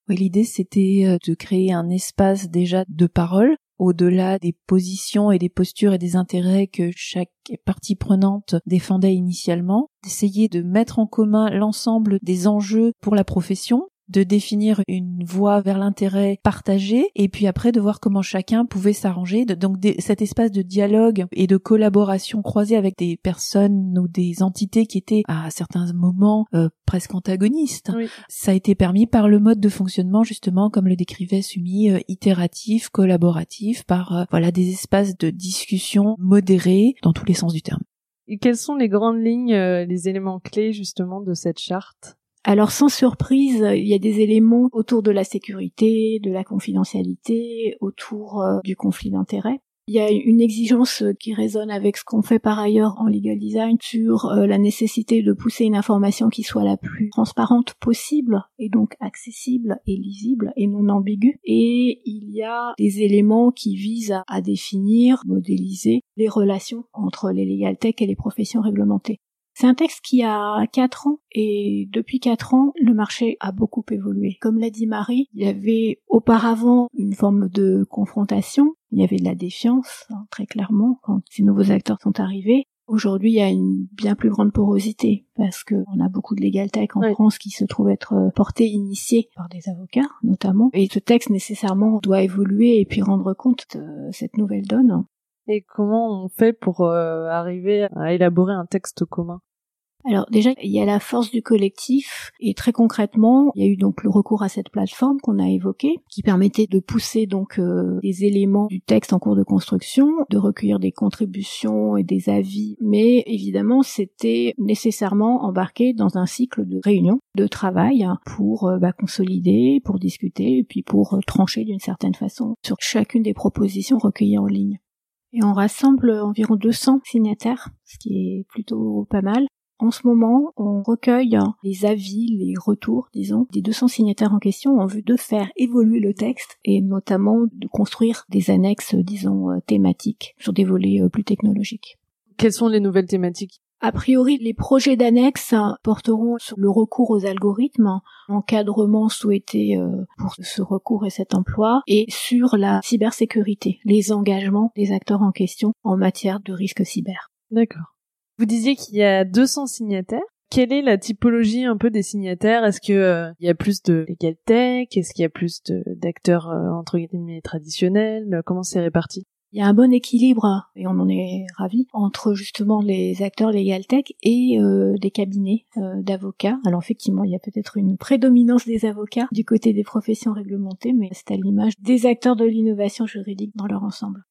Oui, l'idée c'était euh, de créer un espace déjà de parole au-delà des positions et des postures et des intérêts que chaque partie prenante défendait initialement, d'essayer de mettre en commun l'ensemble des enjeux pour la profession de définir une voie vers l'intérêt partagé et puis après de voir comment chacun pouvait s'arranger. Donc cet espace de dialogue et de collaboration croisée avec des personnes ou des entités qui étaient à certains moments euh, presque antagonistes, ça a été permis par le mode de fonctionnement justement comme le décrivait Sumi, euh, itératif, collaboratif, par euh, voilà des espaces de discussion modérés dans tous les sens du terme. Et quelles sont les grandes lignes, les éléments clés justement de cette charte? Alors sans surprise, il y a des éléments autour de la sécurité, de la confidentialité, autour euh, du conflit d'intérêts. Il y a une exigence qui résonne avec ce qu'on fait par ailleurs en legal design sur euh, la nécessité de pousser une information qui soit la plus transparente possible et donc accessible et lisible et non ambiguë. Et il y a des éléments qui visent à définir, modéliser les relations entre les legal tech et les professions réglementées. C'est un texte qui a quatre ans et depuis quatre ans, le marché a beaucoup évolué. Comme l'a dit Marie, il y avait auparavant une forme de confrontation, il y avait de la défiance, hein, très clairement, quand ces nouveaux acteurs sont arrivés. Aujourd'hui, il y a une bien plus grande porosité parce que on a beaucoup de legal tech en France qui se trouvent être euh, portés, initiés par des avocats notamment. Et ce texte nécessairement doit évoluer et puis rendre compte de cette nouvelle donne. Et comment on fait pour euh, arriver à élaborer un texte commun? Alors déjà, il y a la force du collectif et très concrètement, il y a eu donc le recours à cette plateforme qu'on a évoquée, qui permettait de pousser donc euh, des éléments du texte en cours de construction, de recueillir des contributions et des avis, mais évidemment c'était nécessairement embarqué dans un cycle de réunions, de travail pour euh, bah, consolider, pour discuter et puis pour euh, trancher d'une certaine façon sur chacune des propositions recueillies en ligne. Et on rassemble environ 200 signataires, ce qui est plutôt pas mal. En ce moment, on recueille les avis, les retours, disons, des 200 signataires en question en vue de faire évoluer le texte et notamment de construire des annexes, disons, euh, thématiques sur des volets euh, plus technologiques. Quelles sont les nouvelles thématiques? A priori, les projets d'annexes porteront sur le recours aux algorithmes, l'encadrement souhaité euh, pour ce recours et cet emploi, et sur la cybersécurité, les engagements des acteurs en question en matière de risque cyber. D'accord. Vous disiez qu'il y a 200 signataires. Quelle est la typologie un peu des signataires? Est-ce que euh, y a plus de legal Est-ce qu'il y a plus d'acteurs euh, entre guillemets traditionnels? Comment c'est réparti? Il y a un bon équilibre, et on en est ravi, entre justement les acteurs legal tech et euh, des cabinets d'avocats. Alors effectivement, il y a peut-être une prédominance des avocats du côté des professions réglementées, mais c'est à l'image des acteurs de l'innovation juridique dans leur ensemble.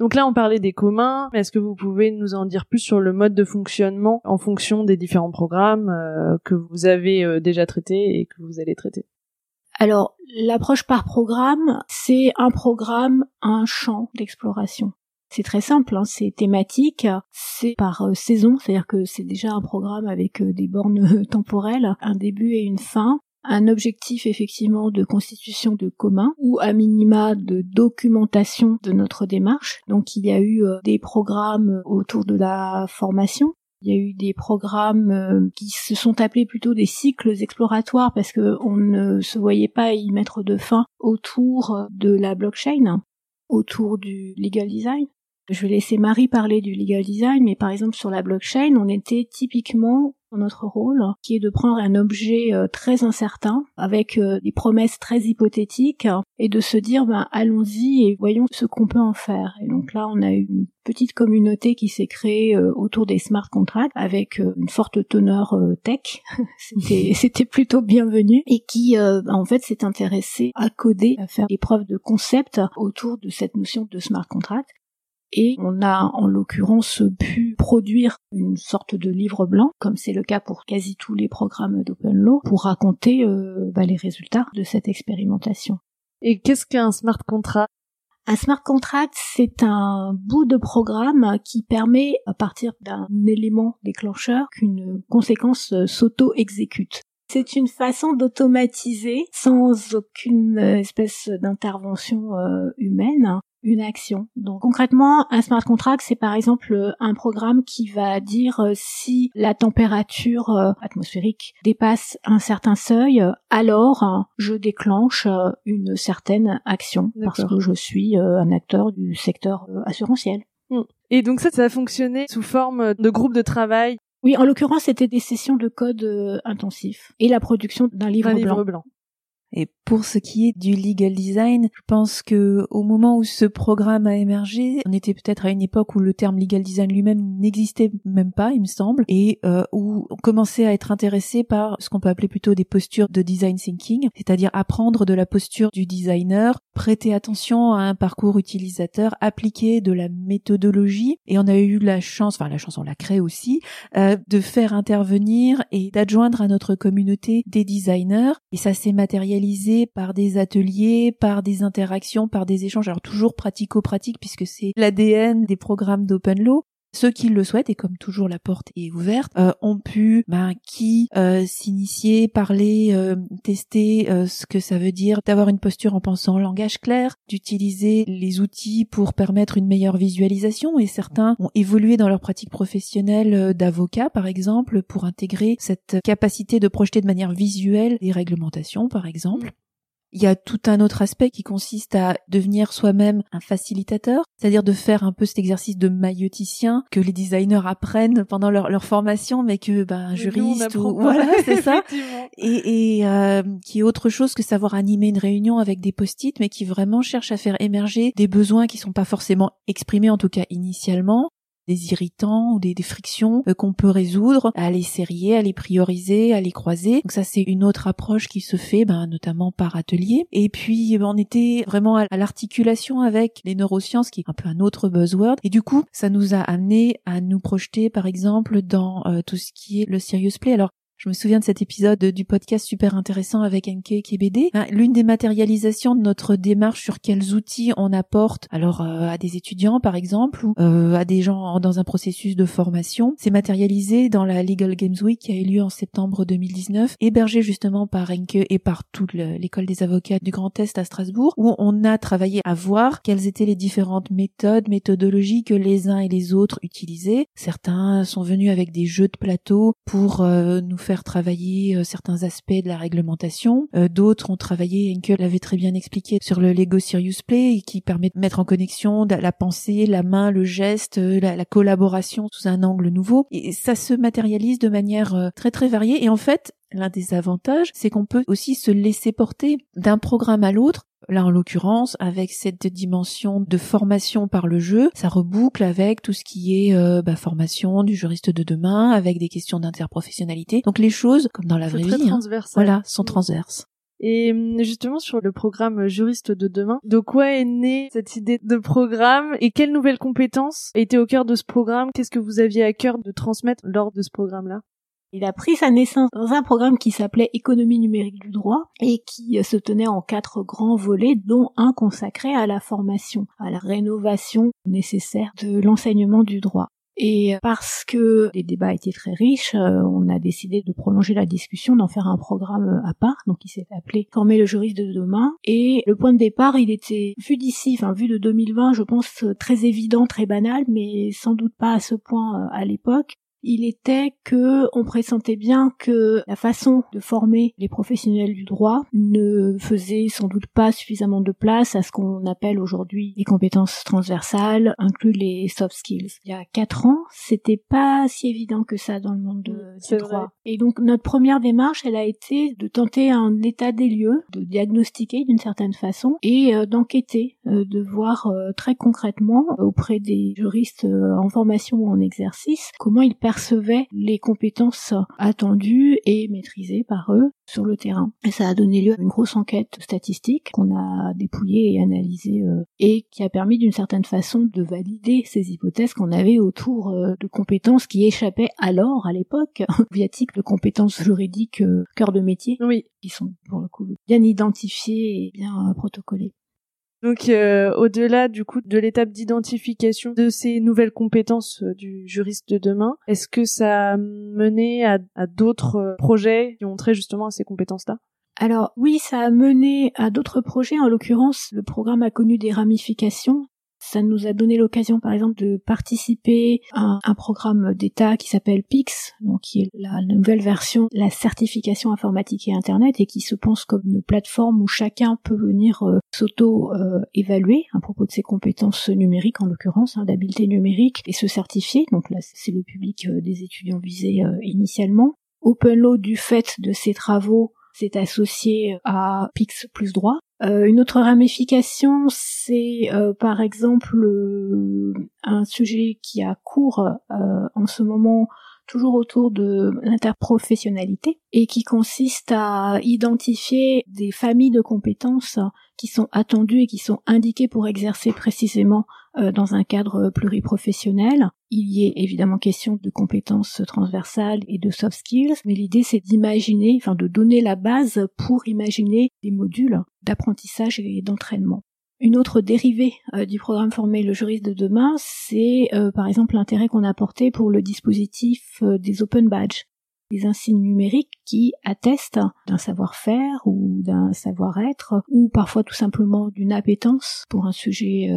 Donc là, on parlait des communs. Est-ce que vous pouvez nous en dire plus sur le mode de fonctionnement en fonction des différents programmes euh, que vous avez euh, déjà traités et que vous allez traiter? Alors, l'approche par programme, c'est un programme, un champ d'exploration. C'est très simple, hein, c'est thématique, c'est par euh, saison, c'est-à-dire que c'est déjà un programme avec des bornes [laughs] temporelles, un début et une fin un objectif effectivement de constitution de commun ou à minima de documentation de notre démarche. Donc il y a eu euh, des programmes autour de la formation. Il y a eu des programmes euh, qui se sont appelés plutôt des cycles exploratoires parce qu'on ne se voyait pas y mettre de fin autour de la blockchain, autour du legal design. Je vais laisser Marie parler du legal design, mais par exemple sur la blockchain, on était typiquement notre rôle, qui est de prendre un objet euh, très incertain, avec euh, des promesses très hypothétiques, et de se dire, ben, allons-y et voyons ce qu'on peut en faire. Et donc là, on a une petite communauté qui s'est créée euh, autour des smart contracts, avec une forte teneur tech. [laughs] c'était, [laughs] c'était plutôt bienvenu, et qui, en fait, s'est intéressé à coder, à faire des preuves de concept autour de cette notion de smart contract et on a en l'occurrence pu produire une sorte de livre blanc, comme c'est le cas pour quasi tous les programmes d'Open Law, pour raconter euh, bah, les résultats de cette expérimentation. Et qu'est-ce qu'un smart contract? Un smart contract, c'est un bout de programme qui permet, à partir d'un élément déclencheur, qu'une conséquence euh, s'auto-exécute. C'est une façon d'automatiser, sans aucune espèce d'intervention euh, humaine, une action. Donc concrètement, un smart contract, c'est par exemple un programme qui va dire euh, si la température euh, atmosphérique dépasse un certain seuil, alors je déclenche euh, une certaine action parce que je suis un acteur du secteur assurantiel. Hmm. Et donc ça, ça a fonctionné sous forme de groupe de travail? Oui, en l'occurrence, c'était des sessions de code intensif et la production d'un livre, livre blanc. Et pour ce qui est du legal design, je pense que au moment où ce programme a émergé, on était peut-être à une époque où le terme legal design lui-même n'existait même pas, il me semble, et euh, où on commençait à être intéressé par ce qu'on peut appeler plutôt des postures de design thinking, c'est-à-dire apprendre de la posture du designer, prêter attention à un parcours utilisateur, appliquer de la méthodologie, et on a eu la chance, enfin la chance on l'a créé aussi, euh, de faire intervenir et d'adjoindre à notre communauté des designers, et ça s'est matérialisé par des ateliers, par des interactions, par des échanges, alors toujours pratico-pratique puisque c'est l'ADN des programmes d'Open Law, ceux qui le souhaitent, et comme toujours la porte est ouverte, euh, ont pu, ben, qui euh, s'initier, parler, euh, tester ce que ça veut dire d'avoir une posture en pensant en langage clair, d'utiliser les outils pour permettre une meilleure visualisation, et certains ont évolué dans leur pratique professionnelle d'avocat, par exemple, pour intégrer cette capacité de projeter de manière visuelle des réglementations, par exemple. Il y a tout un autre aspect qui consiste à devenir soi-même un facilitateur, c'est-à-dire de faire un peu cet exercice de mailloticien que les designers apprennent pendant leur, leur formation, mais que ben, un juriste ou voilà, c'est ça, [laughs] et, et euh, qui est autre chose que savoir animer une réunion avec des post-it, mais qui vraiment cherche à faire émerger des besoins qui sont pas forcément exprimés, en tout cas initialement, des irritants ou des, frictions euh, qu'on peut résoudre, à les serrer, à les prioriser, à les croiser. Donc ça c'est une autre approche qui se fait, ben, notamment par atelier. Et puis on était vraiment à, l'articulation avec les neurosciences, qui est un peu un autre buzzword. Et du coup, ça nous a amené à nous projeter, par exemple, dans euh, tout ce qui est le serious play. Alors je me souviens de cet épisode du podcast super intéressant avec Enke Kebede. Ben, l'une des matérialisations de notre démarche sur quels outils on apporte, alors euh, à des étudiants par exemple, ou euh, à des gens dans un processus de formation, c'est matérialisé dans la Legal Games Week qui a eu lieu en septembre 2019, hébergée justement par Enke et par toute l'école des avocats du Grand Est à Strasbourg, où on a travaillé à voir quelles étaient les différentes méthodes, méthodologies que les uns et les autres utilisaient. Certains sont venus avec des jeux de plateau pour euh, nous faire travailler euh, certains aspects de la réglementation. Euh, d'autres ont travaillé, Henkel l'avait très bien expliqué, sur le Lego Serious Play, qui permet de mettre en connexion la pensée, la main, le geste, euh, la, la collaboration sous un angle nouveau. Et ça se matérialise de manière très très variée. Et en fait, L'un des avantages, c'est qu'on peut aussi se laisser porter d'un programme à l'autre Là, en l'occurrence, avec cette dimension de formation par le jeu, ça reboucle avec tout ce qui est euh, bah, formation du juriste de demain, avec des questions d'interprofessionnalité. Donc les choses, comme dans la vraie vie, hein, voilà, sont transverses. Et hum, justement sur le programme juriste de demain, de quoi est née cette idée de programme et quelles nouvelles compétences étaient au cœur de ce programme? Qu'est-ce que vous aviez à cœur de transmettre lors de ce programme-là? Il a pris sa naissance dans un programme qui s'appelait Économie numérique du droit et qui euh, se tenait en quatre grands volets, dont un consacré à la formation, à la rénovation nécessaire de l'enseignement du droit. Et parce que les débats étaient très riches, euh, on a décidé de prolonger la discussion, d'en faire un programme euh, à part, donc il s'est appelé Former le juriste de demain. Et le point de départ, il était vu d'ici, enfin vu de 2020, je pense très évident, très banal, mais sans doute pas à ce point à l'époque il était que on pressentait bien que la façon de former les professionnels du droit ne faisait sans doute pas suffisamment de place à ce qu'on appelle aujourd'hui les compétences transversales, inclus les soft skills. Il y a quatre ans, c'était pas si évident que ça dans le monde du droit. Et donc notre première démarche, elle a été de tenter un état des lieux, de diagnostiquer d'une certaine façon et euh, d'enquêter, euh, de voir euh, très concrètement auprès des juristes en formation ou en exercice comment ils percevaient les compétences attendues et maîtrisées par eux sur le terrain. Et ça a donné lieu à une grosse enquête statistique qu'on a dépouillée et analysée euh, et qui a permis d'une certaine façon de valider ces hypothèses qu'on avait autour euh, de compétences qui échappaient alors, à l'époque, [laughs] viatique de compétences juridiques euh, cœur de métier, oui. qui sont pour le coup bien identifiées et bien protocolées. Donc euh, au-delà du coup de l'étape d'identification de ces nouvelles compétences euh, du juriste de demain, est-ce que ça a mené à, d'autres euh, projets qui ont trait justement à ces compétences-là? Alors oui, ça a mené à d'autres projets. En l'occurrence, le programme a connu des ramifications. Ça nous a donné l'occasion, par exemple, de participer à un programme d'État qui s'appelle PIX, donc qui est la nouvelle version de la certification informatique et Internet, et qui se pense comme une plateforme où chacun peut venir euh, s'auto-évaluer à propos de ses compétences numériques, en l'occurrence, hein, d'habileté numérique, et se certifier. Donc là, c'est le public euh, des étudiants visés euh, initialement. Law, du fait de ses travaux, s'est associé à Pix plus droit, euh, une autre ramification, c'est euh, par exemple euh, un sujet qui a cours en ce moment toujours autour de l'interprofessionnalité et qui consiste à identifier des familles de compétences qui sont attendues et qui sont indiquées pour exercer précisément euh, dans un cadre pluriprofessionnel. Il y est évidemment question de compétences transversales et de soft skills, mais l'idée c'est d'imaginer, enfin de donner la base pour imaginer des modules d'apprentissage et d'entraînement. Une autre dérivée euh, du programme Former le juriste de demain, c'est euh, par exemple l'intérêt qu'on a porté pour le dispositif euh, des open badges, des insignes numériques qui attestent d'un savoir-faire ou d'un savoir-être, ou parfois tout simplement d'une appétence pour un sujet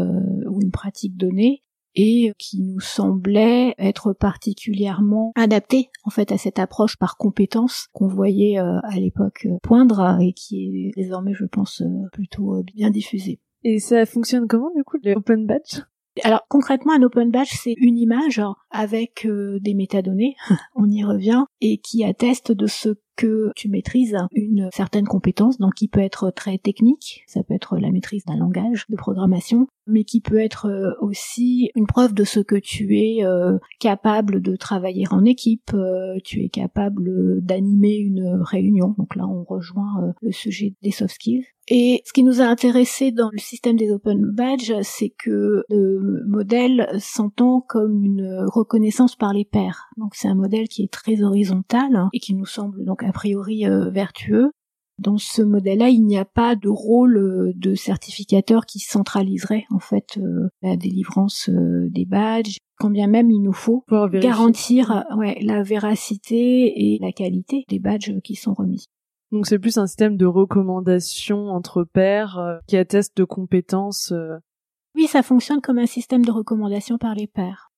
ou une pratique donnée, et qui nous semblait être particulièrement adapté en fait à cette approche par compétence qu'on voyait à l'époque poindre et qui est désormais je pense plutôt bien diffusée. Et ça fonctionne comment du coup le open badge alors concrètement, un open badge, c'est une image avec des métadonnées, [laughs] on y revient, et qui atteste de ce que tu maîtrises une certaine compétence, donc qui peut être très technique, ça peut être la maîtrise d'un langage de programmation, mais qui peut être euh, aussi une preuve de ce que tu es euh, capable de travailler en équipe, euh, tu es capable d'animer une réunion. Donc là, on rejoint le sujet des soft skills. Et ce qui nous a intéressé dans le système des open badges, c'est que le modèle s'entend comme une reconnaissance par les pairs. Donc c'est un modèle qui est très horizontal et qui nous semble donc a priori euh, vertueux. Dans ce modèle-là, il n'y a pas de rôle euh, de certificateur qui centraliserait en fait euh, la délivrance des badges, quand bien même il nous faut garantir ouais, la véracité et la qualité des badges qui sont remis. Donc c'est plus un système de recommandation entre pairs qui atteste de compétences. Oui, ça fonctionne comme un système de recommandation par les pairs.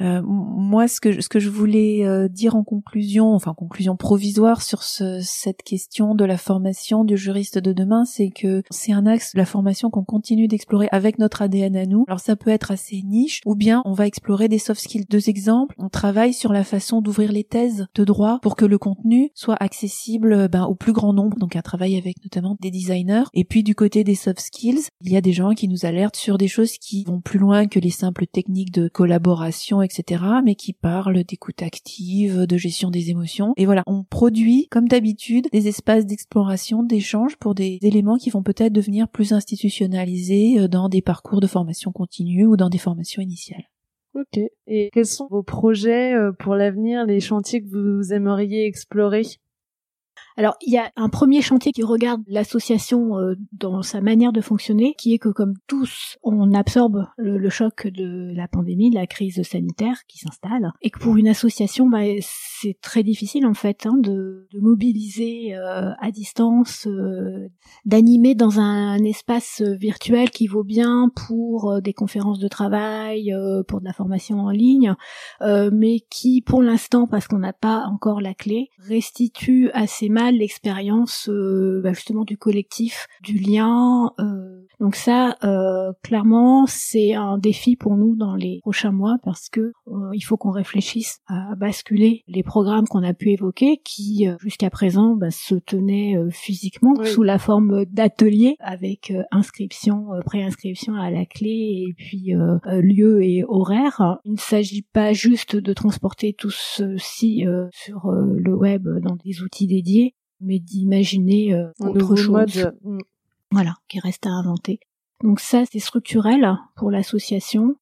Euh, moi, ce que ce que je voulais euh, dire en conclusion, enfin conclusion provisoire sur ce, cette question de la formation du juriste de demain, c'est que c'est un axe de la formation qu'on continue d'explorer avec notre ADN à nous. Alors ça peut être assez niche, ou bien on va explorer des soft skills. Deux exemples, on travaille sur la façon d'ouvrir les thèses de droit pour que le contenu soit accessible ben, au plus grand nombre. Donc un travail avec notamment des designers. Et puis du côté des soft skills, il y a des gens qui nous alertent sur des choses qui vont plus loin que les simples techniques de collaboration etc., mais qui parle d'écoute active, de gestion des émotions. Et voilà, on produit, comme d'habitude, des espaces d'exploration, d'échange pour des éléments qui vont peut-être devenir plus institutionnalisés euh, dans des parcours de formation continue ou dans des formations initiales. Ok. Et quels sont vos projets euh, pour l'avenir, les chantiers que vous aimeriez explorer? Alors, il y a un premier chantier qui regarde l'association euh, dans sa manière de fonctionner, qui est que comme tous, on absorbe le, choc de la pandémie, de la crise sanitaire qui s'installe, et que pour une association, bah, c'est très difficile en fait hein, de, mobiliser euh, à distance, euh, d'animer dans un, espace virtuel qui vaut bien pour des conférences de travail, pour de la formation en ligne, mais qui, pour l'instant, parce qu'on n'a pas encore la clé, restitue assez mal l'expérience euh, bah, justement du collectif, du lien. Euh. Donc ça, euh, clairement, c'est un défi pour nous dans les prochains mois parce que il faut qu'on réfléchisse à basculer les programmes qu'on a pu évoquer, qui jusqu'à présent bah, se tenaient physiquement sous la forme d'ateliers avec inscription, préinscription à la clé et puis lieu et horaire. Il ne s'agit pas juste de transporter tout ceci sur le web dans des outils dédiés, mais d'imaginer euh, autre chose. Mm. Voilà, qui reste à inventer. Donc ça, c'est structurel pour l'association.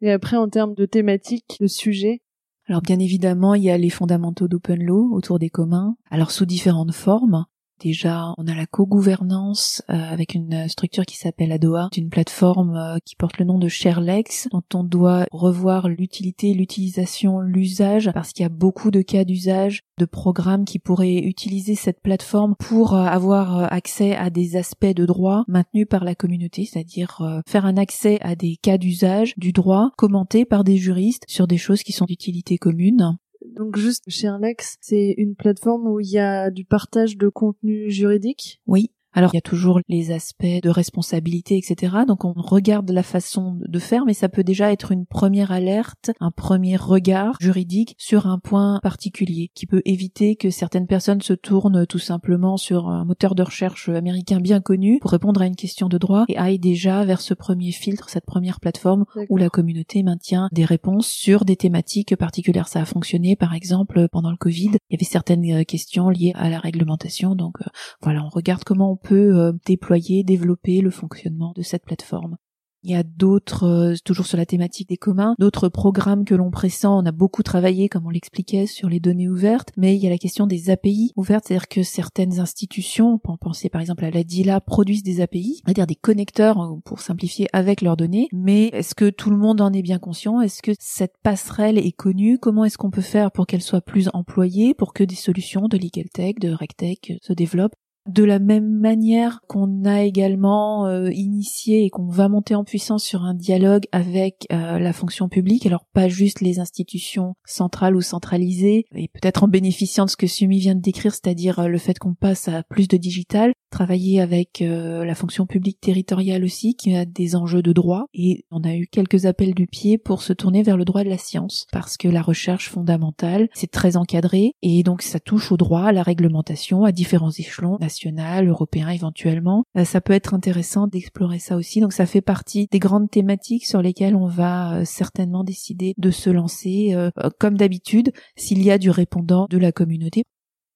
Et après, en termes de thématique, de sujet Alors bien évidemment, il y a les fondamentaux d'open law autour des communs, alors sous différentes formes. Déjà, on a la co-gouvernance euh, avec une structure qui s'appelle ADOA, une plateforme euh, qui porte le nom de ShareLex, dont on doit revoir l'utilité, l'utilisation, l'usage, parce qu'il y a beaucoup de cas d'usage de programmes qui pourraient utiliser cette plateforme pour euh, avoir accès à des aspects de droit maintenus par la communauté, c'est-à-dire faire un accès à des cas d'usage du droit commentés par des juristes sur des choses qui sont d'utilité commune. Donc juste chez Alex, c'est une plateforme où il y a du partage de contenu juridique? Oui. Alors il y a toujours les aspects de responsabilité, etc. Donc on regarde la façon de faire, mais ça peut déjà être une première alerte, un premier regard juridique sur un point particulier qui peut éviter que certaines personnes se tournent tout simplement sur un moteur de recherche américain bien connu pour répondre à une question de droit et aillent déjà vers ce premier filtre, cette première plateforme où la communauté maintient des réponses sur des thématiques particulières. Ça a fonctionné par exemple pendant le Covid. Il y avait certaines euh, questions liées à la réglementation. Donc euh, voilà, on regarde comment on peut euh, déployer, développer le fonctionnement de cette plateforme. Il y a d'autres, euh, toujours sur la thématique des communs, d'autres programmes que l'on pressent. On a beaucoup travaillé, comme on l'expliquait, sur les données ouvertes, mais il y a la question des API ouvertes, c'est-à-dire que certaines institutions, on peut penser par exemple à la DILA, produisent des API, c'est-à-dire des connecteurs, euh, pour simplifier, avec leurs données. Mais est-ce que tout le monde en est bien conscient? Est-ce que cette passerelle est connue? Comment est-ce qu'on peut faire pour qu'elle soit plus employée, pour que des solutions de legal tech, de regtech se développent? De la même manière qu'on a également euh, initié et qu'on va monter en puissance sur un dialogue avec euh, la fonction publique, alors pas juste les institutions centrales ou centralisées, et peut-être en bénéficiant de ce que Sumi vient de décrire, c'est-à-dire euh, le fait qu'on passe à plus de digital, travailler avec la fonction publique territoriale aussi, qui a des enjeux de droit, et on a eu quelques appels du pied pour se tourner vers le droit de la science, parce que la recherche fondamentale, c'est très encadré, et donc ça touche au droit, à la réglementation, à différents échelons, national, européen éventuellement. Euh, ça peut être intéressant d'explorer ça aussi. Donc ça fait partie des grandes thématiques sur lesquelles on va euh, certainement décider de se lancer, euh, comme d'habitude, s'il y a du répondant de la communauté.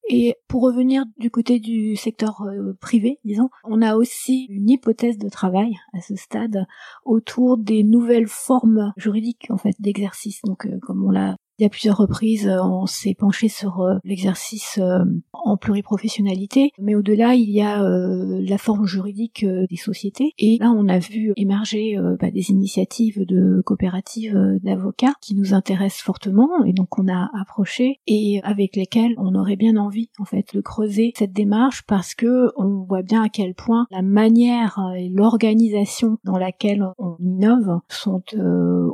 Et pour revenir du côté du secteur privé, disons, on a aussi une hypothèse de travail à ce stade autour des nouvelles formes juridiques en fait d'exercice. Donc, comme on l'a il y a plusieurs reprises, euh, on s'est penché sur euh, l'exercice euh, en pluriprofessionnalité, mais au-delà, il y a la forme juridique des sociétés. Et là, on a vu émerger bah, des initiatives de coopératives d'avocats qui nous intéressent fortement, et donc on a approché et avec lesquels on aurait bien envie, en fait, de creuser cette démarche parce que on voit bien à quel point la manière et l'organisation dans laquelle on innove sont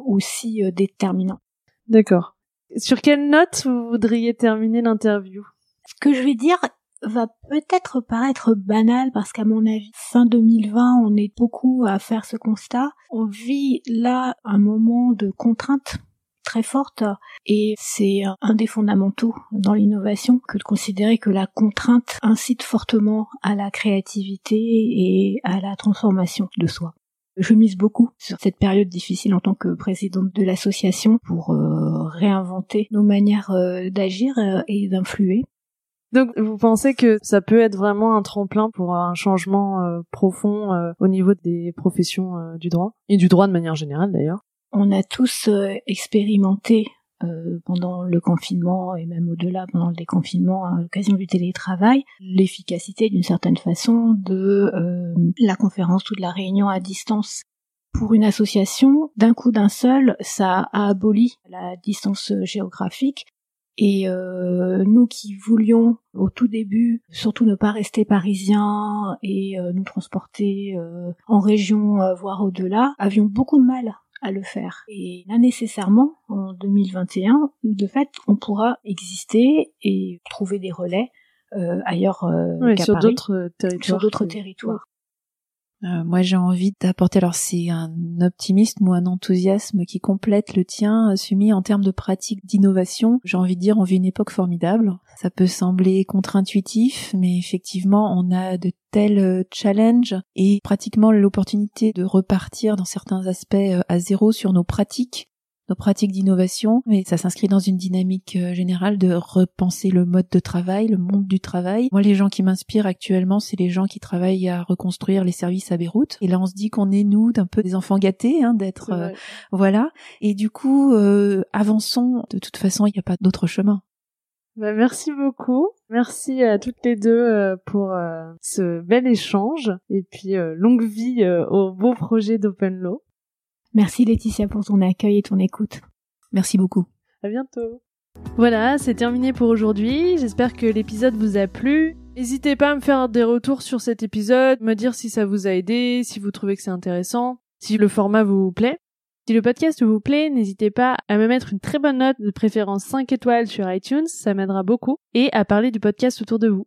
aussi déterminants. D'accord. Sur quelle note vous voudriez terminer l'interview? Ce que je vais dire va peut-être paraître banal parce qu'à mon avis, fin 2020, on est beaucoup à faire ce constat. On vit là un moment de contrainte très forte et c'est un des fondamentaux dans l'innovation que de considérer que la contrainte incite fortement à la créativité et à la transformation de soi. Je mise beaucoup sur cette période difficile en tant que présidente de l'association pour euh, réinventer nos manières euh, d'agir euh, et d'influer. Donc vous pensez que ça peut être vraiment un tremplin pour un changement profond au niveau des professions du droit? Et du droit de manière générale d'ailleurs On a tous expérimenté euh, pendant le confinement et même au-delà pendant le déconfinement à l'occasion du télétravail, l'efficacité d'une certaine façon de euh, la conférence ou de la réunion à distance. Pour une association, d'un coup d'un seul, ça a aboli la distance géographique et euh, nous qui voulions au tout début surtout ne pas rester parisiens et nous transporter en région, voire au-delà, avions beaucoup de mal à le faire. Et là, nécessairement, en 2021, de fait, on pourra exister et trouver des relais euh, ailleurs euh, sur d'autres territoires. Sur d'autres territoires. Euh, moi, j'ai envie d'apporter, alors c'est un optimisme ou un enthousiasme qui complète le tien, euh, Sumi, en termes de pratique d'innovation. J'ai envie de dire, on vit une époque formidable. Ça peut sembler contre-intuitif, mais effectivement, on a de tels euh, challenges et pratiquement l'opportunité de repartir dans certains aspects à zéro sur nos pratiques nos pratiques d'innovation, mais ça s'inscrit dans une dynamique euh, générale de repenser le mode de travail, le monde du travail. Moi, les gens qui m'inspirent actuellement, c'est les gens qui travaillent à reconstruire les services à Beyrouth. Et là, on se dit qu'on est nous d'un peu des enfants gâtés, hein, d'être euh, voilà. Et du coup, euh, avançons. De toute façon, il n'y a pas d'autre chemin. Bah, merci beaucoup. Merci à toutes les deux pour ce bel échange et puis longue vie au beau projet d'Open Law. Merci Laetitia pour ton accueil et ton écoute. Merci beaucoup. À bientôt. Voilà, c'est terminé pour aujourd'hui. J'espère que l'épisode vous a plu. N'hésitez pas à me faire des retours sur cet épisode, me dire si ça vous a aidé, si vous trouvez que c'est intéressant, si le format vous plaît. Si le podcast vous plaît, n'hésitez pas à me mettre une très bonne note, de préférence 5 étoiles sur iTunes, ça m'aidera beaucoup, et à parler du podcast autour de vous.